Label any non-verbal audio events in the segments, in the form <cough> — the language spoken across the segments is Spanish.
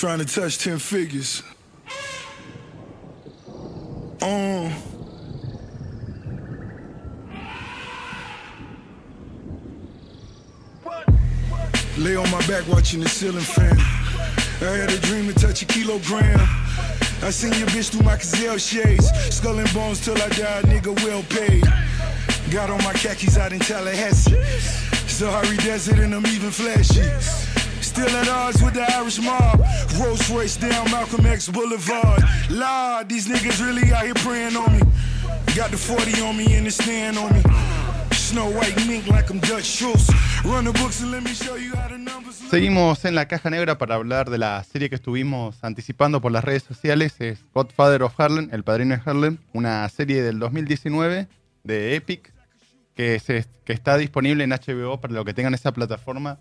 trying to touch 10 figures. Um. Lay on my back watching the ceiling fan. I had a dream to touch a kilogram. I seen your bitch through my gazelle shades. Skull and bones till I die, nigga well paid. Got on my khakis out in Tallahassee. Sahari Desert and I'm even flashy. With the Irish mob. Down Malcolm X Boulevard. These niggas really out here praying on me. Got the 40 on me and stand on me. Seguimos en la caja negra para hablar de la serie que estuvimos anticipando por las redes sociales. Es Godfather of Harlem, El Padrino de Harlem, una serie del 2019 de Epic que, que está disponible en HBO para los que tengan esa plataforma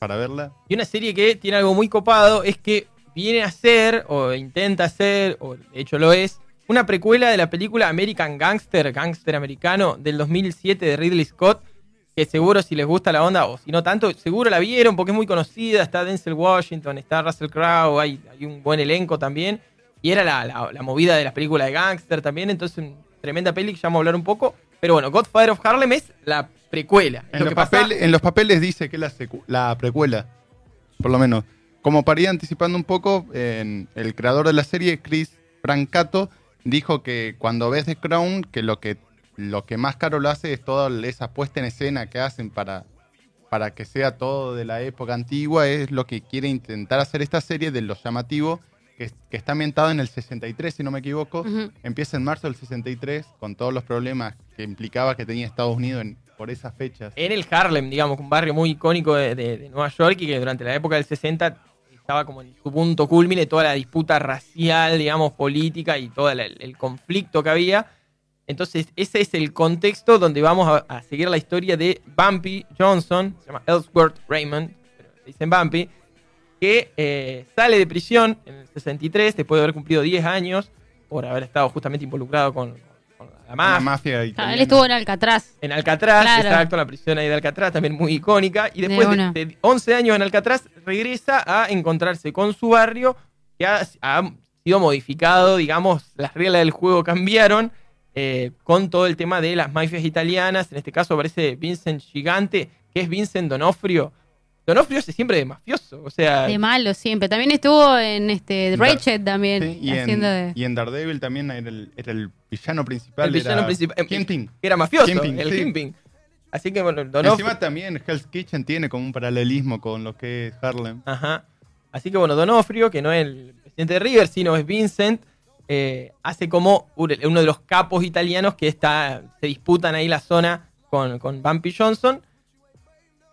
para verla. Y una serie que tiene algo muy copado es que viene a ser, o intenta ser, o de hecho lo es, una precuela de la película American Gangster, Gangster Americano, del 2007 de Ridley Scott, que seguro si les gusta la onda, o si no tanto, seguro la vieron porque es muy conocida, está Denzel Washington, está Russell Crowe, hay, un buen elenco también, y era la, la- la movida de las películas de Gangster también, entonces tremenda peli que ya vamos a hablar un poco, pero bueno, Godfather of Harlem es la precuela. En lo los, que pasa- papeles, en los papeles dice que es la, la precuela, por lo menos. Como para ir anticipando un poco, el creador de la serie, Chris Brancato, dijo que cuando ves The Crown, que lo que, lo que más caro lo hace es toda esa puesta en escena que hacen para, para que sea todo de la época antigua, es lo que quiere intentar hacer esta serie de lo llamativo, que, que está ambientado en el 63, si no me equivoco. Empieza en marzo del 63, con todos los problemas que implicaba que tenía Estados Unidos en- por esas fechas. en el Harlem, digamos, un barrio muy icónico de, de- de Nueva York y que durante la época del 60 estaba como en su punto culmine toda la disputa racial, digamos, política y todo el, el conflicto que había. Entonces, ese es el contexto donde vamos a, a seguir la historia de Bumpy Johnson, se llama Ellsworth Raymond, pero dicen Bumpy, que eh, sale de prisión en el 63 después de haber cumplido 10 años por haber estado justamente involucrado con, con la mafia. mafia Ah, él estuvo en Alcatraz. En Alcatraz, Claro. exacto, la prisión ahí de Alcatraz, también muy icónica. Y después De de, una. de 11 años en Alcatraz, regresa a encontrarse con su barrio, que ha, ha sido modificado, digamos, las reglas del juego cambiaron, eh, con todo el tema de las mafias italianas. En este caso aparece Vincent Gigante, que es Vincent Donofrio. Donofrio es siempre de mafioso, o sea... De malo siempre. También estuvo en este Ratchet también. Sí, y, haciendo en, de. y en Daredevil también era el, era el villano principal. el villano era principal. eh, Kingpin. que Era mafioso, Kingpin, el sí. Kingpin. Así que, bueno, Donofrio... Encima también Hell's Kitchen tiene como un paralelismo con lo que es Harlem. Ajá. Así que bueno, Donofrio, que no es el presidente de River, sino es Vincent, eh, hace como un- uno de los capos italianos que está, se disputan ahí la zona con, con Bumpy Johnson.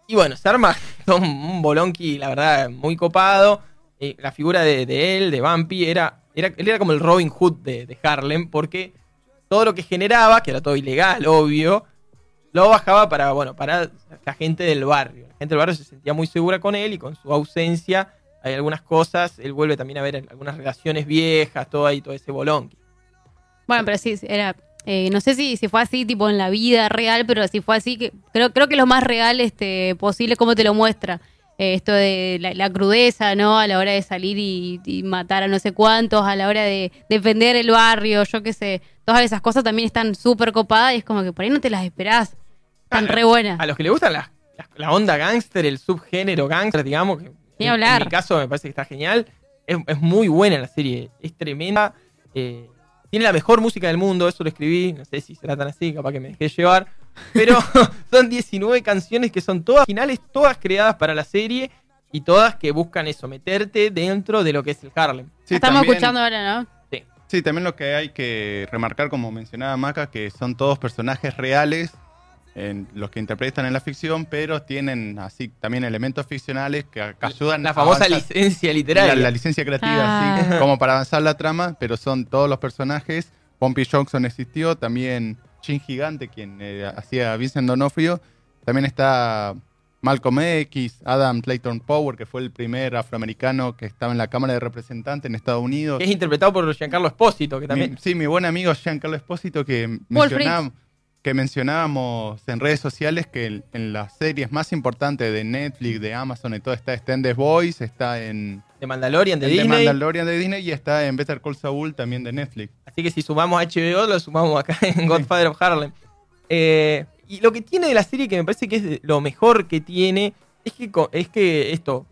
Y bueno, se arma <laughs> un bolonqui, la verdad, muy copado. Eh, la figura de, él, de Bumpy, era, era, él era como el Robin Hood de, de Harlem, porque todo lo que generaba, que era todo ilegal, obvio, lo bajaba para, bueno, para la gente del barrio. La gente del barrio se sentía muy segura con él y con su ausencia hay algunas cosas. Él vuelve también a ver algunas relaciones viejas, todo ahí, todo ese bolón. Bueno, pero sí, era. Eh, no sé si, si fue así, tipo en la vida real, pero si fue así, que creo, creo que lo más real este, posible, como te lo muestra. Eh, esto de la, la crudeza, ¿no? A la hora de salir y, y matar a no sé cuántos, a la hora de defender el barrio, yo qué sé. Todas esas cosas también están súper copadas y es como que por ahí no te las esperás. Están Ah, re buenas. A los que le gustan la, la- la onda gángster, el subgénero gángster, digamos, que en, hablar. en mi caso me parece que está genial. Es, es muy buena la serie, es tremenda. eh, tiene la mejor música del mundo, eso lo escribí, no sé si será tan así, capaz que me dejé llevar. Pero <laughs> son 19 canciones que son todas finales, todas creadas para la serie y todas que buscan eso, meterte dentro de lo que es el Harlem. Sí, Estamos también- escuchando ahora, ¿no? Sí, también lo que hay que remarcar, como mencionaba Maca, que son todos personajes reales, en los que interpretan en la ficción, pero tienen así también elementos ficcionales que, que ayudan La famosa licencia literaria. la licencia creativa, Ah. sí, <laughs> como para avanzar la trama, pero son todos los personajes. Pompey Johnson existió, también Chin Gigante, quien eh, hacía Vincent Donofrio. También está Malcolm X, Adam Clayton Power, que fue el primer afroamericano que estaba en la Cámara de Representantes en Estados Unidos. que es interpretado por Giancarlo Espósito, que también Mi- sí, mi buen amigo Giancarlo Espósito que Paul mencionábamos, que mencionábamos en redes sociales que en las series más importantes de Netflix, de Amazon y todo está, está en The Voice, está en de Mandalorian de Disney. de Mandalorian de Disney y está en Better Call Saul también de Netflix. Así que si sumamos HBO, lo sumamos acá <laughs> en Godfather of Harlem. Eh, y lo que tiene de la serie, que me parece que es lo mejor que tiene, es que, es que esto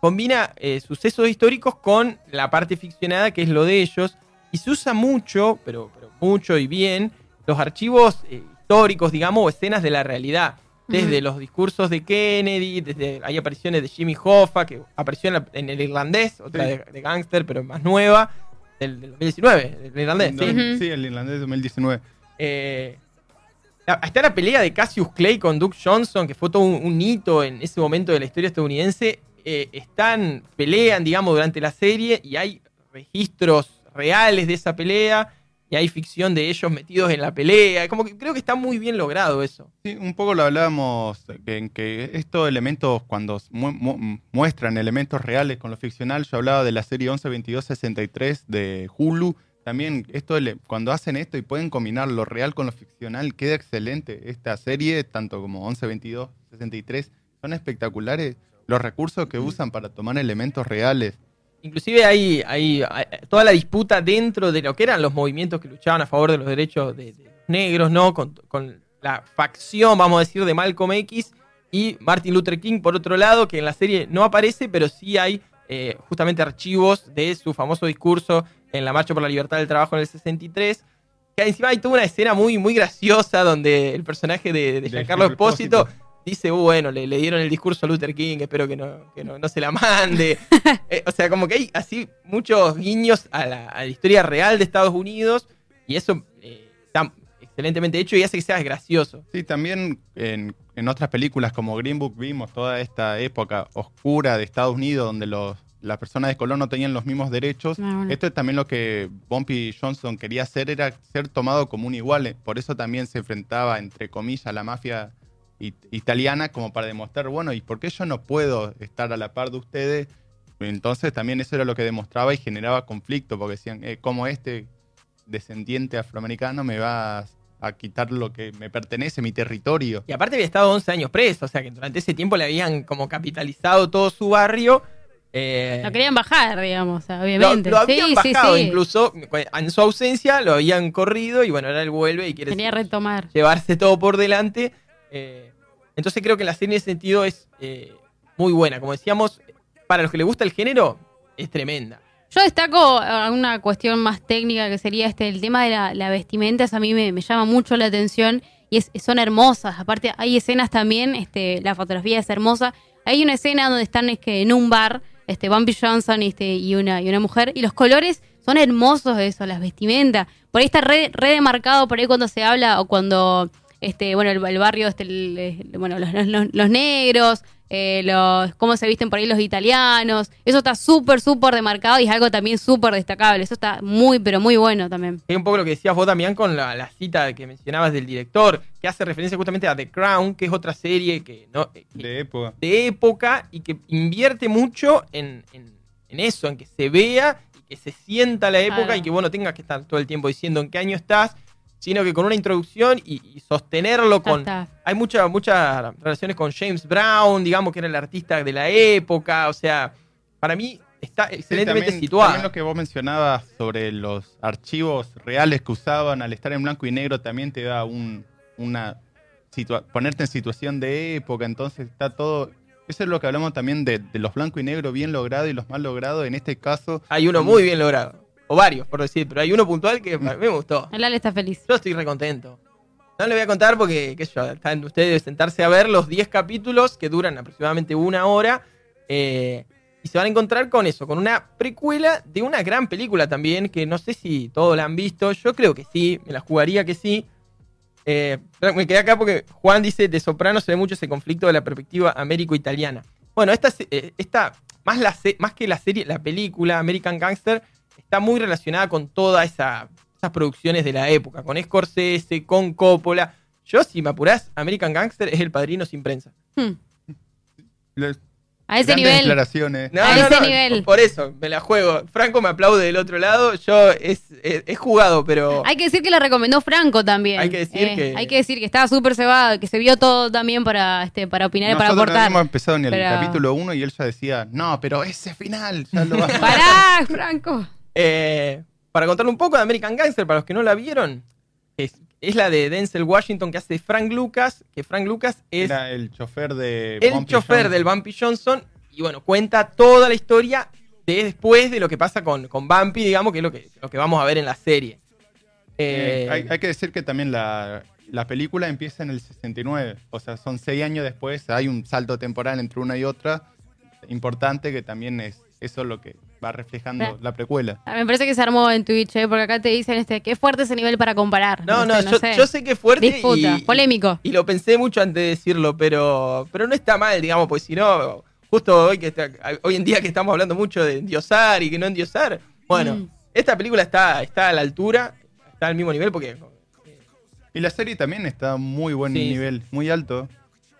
combina eh, sucesos históricos con la parte ficcionada, que es lo de ellos, y se usa mucho, pero, pero mucho y bien, los archivos eh, históricos, digamos, o escenas de la realidad. Desde los discursos de Kennedy, desde hay apariciones de Jimmy Hoffa, que apareció en, la- en el irlandés, otra Sí. de, de gangster, pero más nueva, del, del 2019, el irlandés. No, sí. El irlandés de 2019. Eh, la- está la pelea de Cassius Clay con Duke Johnson, que fue todo un, un hito en ese momento de la historia estadounidense. Eh, están, pelean, digamos, durante la serie y hay registros reales de esa pelea y hay ficción de ellos metidos en la pelea. Como que creo que está muy bien logrado eso. Sí, un poco lo hablábamos, en que estos elementos, cuando mu- mu- muestran elementos reales con lo ficcional, yo hablaba de la serie 112263 de Hulu, también esto cuando hacen esto y pueden combinar lo real con lo ficcional, queda excelente. Esta serie, tanto como 112263, son espectaculares los recursos que usan para tomar elementos reales. Inclusive hay, hay, hay toda la disputa dentro de lo que eran los movimientos que luchaban a favor de los derechos de, de los negros, ¿no? Con, con la facción, vamos a decir, de Malcolm X y Martin Luther King, por otro lado, que en la serie no aparece, pero sí hay eh, justamente archivos de su famoso discurso en la Marcha por la Libertad del Trabajo en el 63. Que encima hay toda una escena muy, muy graciosa donde el personaje de, de Giancarlo Espósito. Dice, "Uh, bueno, le, le dieron el discurso a Luther King, espero que no, que no, no se la mande. <laughs> Eh, o sea, como que hay así muchos guiños a la, a la historia real de Estados Unidos y eso eh, está excelentemente hecho y hace que sea gracioso. Sí, también en, en otras películas como Green Book vimos toda esta época oscura de Estados Unidos donde los, las personas de color no tenían los mismos derechos. Ah, bueno. Esto es también lo que Bumpy Johnson quería hacer, era ser tomado como un igual. Por eso también se enfrentaba, entre comillas, a la mafia it- italiana como para demostrar, bueno, ¿y por qué yo no puedo estar a la par de ustedes? Entonces también eso era lo que demostraba y generaba conflicto, porque decían, eh, ¿cómo este descendiente afroamericano me va a, a quitar lo que me pertenece, mi territorio? Y aparte había estado 11 años preso, o sea que durante ese tiempo le habían como capitalizado todo su barrio. eh, Lo querían bajar, digamos, lo, obviamente. lo habían sí, sí, bajado, sí. incluso en su ausencia lo habían corrido y bueno, ahora él vuelve y quiere Quería retomar. llevarse todo por delante. Eh, entonces creo que la serie en ese sentido es eh, muy buena. Como decíamos, para los que les gusta el género, es tremenda. Yo destaco eh, una cuestión más técnica que sería este el tema de la, la vestimenta, a mí me, llama mucho la atención y son hermosas. Aparte hay escenas también, este, la fotografía es hermosa. Hay una escena donde están es que, en un bar, este, Bumpy Johnson este, y, una, y una mujer, y los colores son hermosos eso, las vestimentas. Por ahí está re, re demarcado por ahí cuando se habla o cuando este, bueno, el, el barrio, este, el- el- bueno, los, los- los negros, eh, los, cómo se visten por ahí los italianos. Eso está súper, súper demarcado y es algo también súper destacable. Eso está muy, pero muy bueno también. Es un poco lo que decías vos, Damián, con la, la cita que mencionabas del director, que hace referencia justamente a The Crown, que es otra serie que no eh, que- De época. de época y que invierte mucho en, en- en eso, en que se vea y que se sienta la época Claro. y que vos no tengas que estar todo el tiempo diciendo en qué año estás, sino que con una introducción y, y sostenerlo con... está. Hay muchas muchas relaciones con James Brown, digamos que era el artista de la época, o sea, para mí está Sí, excelentemente también, situada. también lo que vos mencionabas sobre los archivos reales que usaban al estar en blanco y negro también te da un, una situa- ponerte en situación de época, entonces está todo. Eso es lo que hablamos también de, de los blanco y negro bien logrado y los mal logrados. En este caso, Hay uno muy bien logrado, o varios, por decir, pero hay uno puntual que a <laughs> mí me gustó. El Ale está feliz. Yo estoy recontento. No le voy a contar porque, qué sé yo, están ustedes de sentarse a ver los 10 capítulos que duran aproximadamente una hora. eh, y se van a encontrar con eso, con una precuela de una gran película también, que no sé si todos la han visto. Yo creo que sí, me la jugaría que sí. Eh, me quedé acá porque Juan dice, de Soprano se ve mucho ese conflicto de la perspectiva américo-italiana. Bueno, esta, eh, esta más, la, más que la serie, la película American Gangster, está muy relacionada con todas esa, esas producciones de la época, con Scorsese, con Coppola. Yo, si me apurás, American Gangster es el padrino sin prensa. Hmm. A ese nivel. declaraciones. No, A no, ese no, nivel. Por eso, me la juego. Franco me aplaude del otro lado. Yo es, es, es jugado, pero. Hay que decir que la recomendó Franco también. Hay que decir Eh, que- Hay que decir que estaba súper cebado, que se vio todo también para, este, para opinar y para Nosotros no aportar. habíamos empezado ni el Pero- capítulo 1 y él ya decía, no, pero ese final ya lo vamos Pará, Franco. Eh, para contarle un poco de American Gangster, para los que no la vieron, es, es la de Denzel Washington que hace Frank Lucas, que Frank Lucas es Era el chofer de el Bumpy chofer Johnson. del Bumpy Johnson y bueno, cuenta toda la historia de después de lo que pasa con, con Bumpy, digamos, que es lo que, lo que vamos a ver en la serie. Eh, Eh, hay, hay que decir que también la, la película empieza en el 69, o sea, son seis años después, hay un salto temporal entre una y otra importante que también es eso lo que va reflejando la precuela. Ah, Me parece que se armó en Twitch, eh, porque acá te dicen este, qué fuerte ese nivel para comparar. no, no, sé, yo, sé. yo sé que es fuerte Disputa, y, polémico. y lo pensé mucho antes de decirlo, pero, pero no está mal, digamos, pues si no, justo hoy, que está- hoy en día que estamos hablando mucho de endiosar y que no endiosar, bueno, Mm. esta película está, está a la altura, está al mismo nivel porque Y la serie también está a muy buen Sí. nivel, muy alto.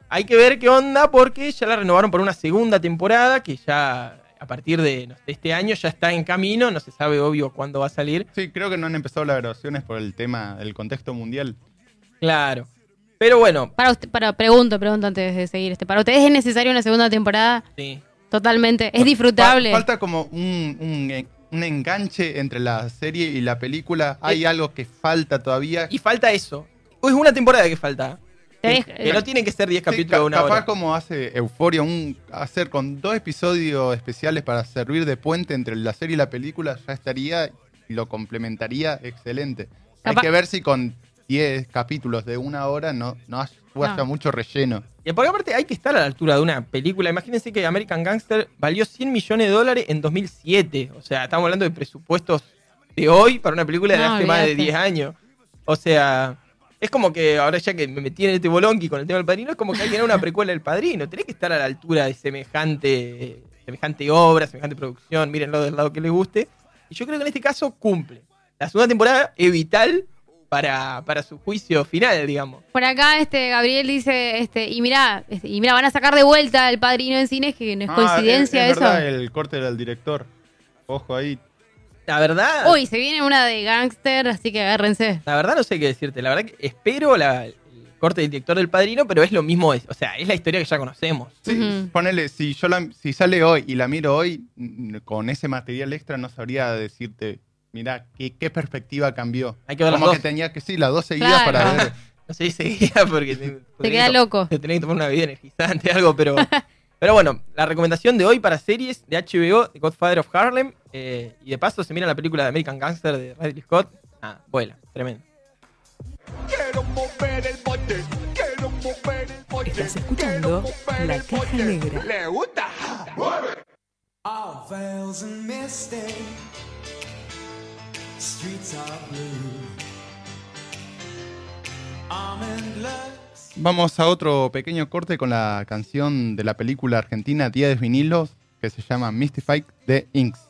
hay que ver qué onda porque ya la renovaron por una segunda temporada que ya a partir de, no sé, de este año ya está en camino, no se sabe obvio cuándo va a salir. Sí, creo que no han empezado las grabaciones por el tema del contexto mundial. Claro. Pero bueno, Para usted, para, pregunto, pregunto antes de seguir. Este, ¿Para ustedes es necesaria una segunda temporada? sí. Totalmente. Es disfrutable. Fa- falta como un, un en- un enganche entre la serie y la película. Hay algo que falta todavía. Y falta eso. Es una temporada que falta. Tenés- Que, no tienen que ser 10 Sí, capítulos de ca- una capaz hora. como hace Euforia, un, hacer con dos episodios especiales para servir de puente entre la serie y la película, ya estaría y lo complementaría excelente. Hay Capaz- que ver si con 10 capítulos de una hora no, no haya No. mucho relleno. Y porque aparte hay que estar a la altura de una película. Imagínense que American Gangster valió 100 millones de dólares en 2007. O sea, estamos hablando de presupuestos de hoy para una película de No, hace más de olvídate. 10 años. O sea, es como que ahora ya que me metí en este bolonqui con el tema del padrino, es como que hay que una precuela del padrino. Tenés que estar a la altura de semejante, semejante obra, semejante producción. Mírenlo del lado que les guste. Y yo creo que en este caso cumple. La segunda temporada es vital para, para su juicio final, digamos. Por acá, este, Gabriel dice, este, y mira, este, y mira, van a sacar de vuelta el padrino en cines, que no es Ah, coincidencia es, es eso. verdad, el corte del director. Ojo ahí. La verdad. Uy, se viene una de gangster, así que agárrense. La verdad no sé qué decirte. La verdad que espero la- el corte del director del padrino, pero es lo mismo. o sea, es la historia que ya conocemos. Sí, Ujú. ponele, si yo la- si sale hoy y la miro hoy, mm, con ese material extra no sabría decirte, mira, qué, qué perspectiva cambió. Hay que ver las Como dos. que tenía que, sí, las dos seguidas Claro. para ver. <laughs> No sé si seguía porque te, Te queda loco. Te tenés que tomar una bebida energizante, algo, pero. <laughs> pero bueno, la recomendación de hoy para series de HBO, The Godfather of Harlem. eh, y de paso se mira la película de American Gangster de Ridley Scott. Ah, vuela, tremendo. Quiero mover el bote, quiero mover el bote. Estás escuchando mover La Caja. Negra. ¿Le gusta? All veils and misty, streets are blue. Almond looks, Vamos a otro pequeño corte con la canción de la película argentina Día de Vinilos, que se llama Mystified de Inks.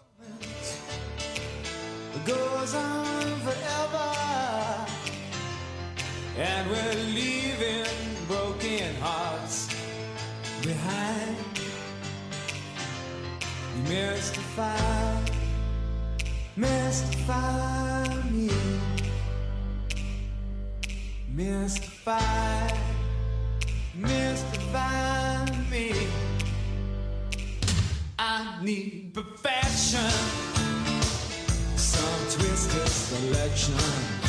Mystify, mystify mystify, me. I need perfection some twisted selection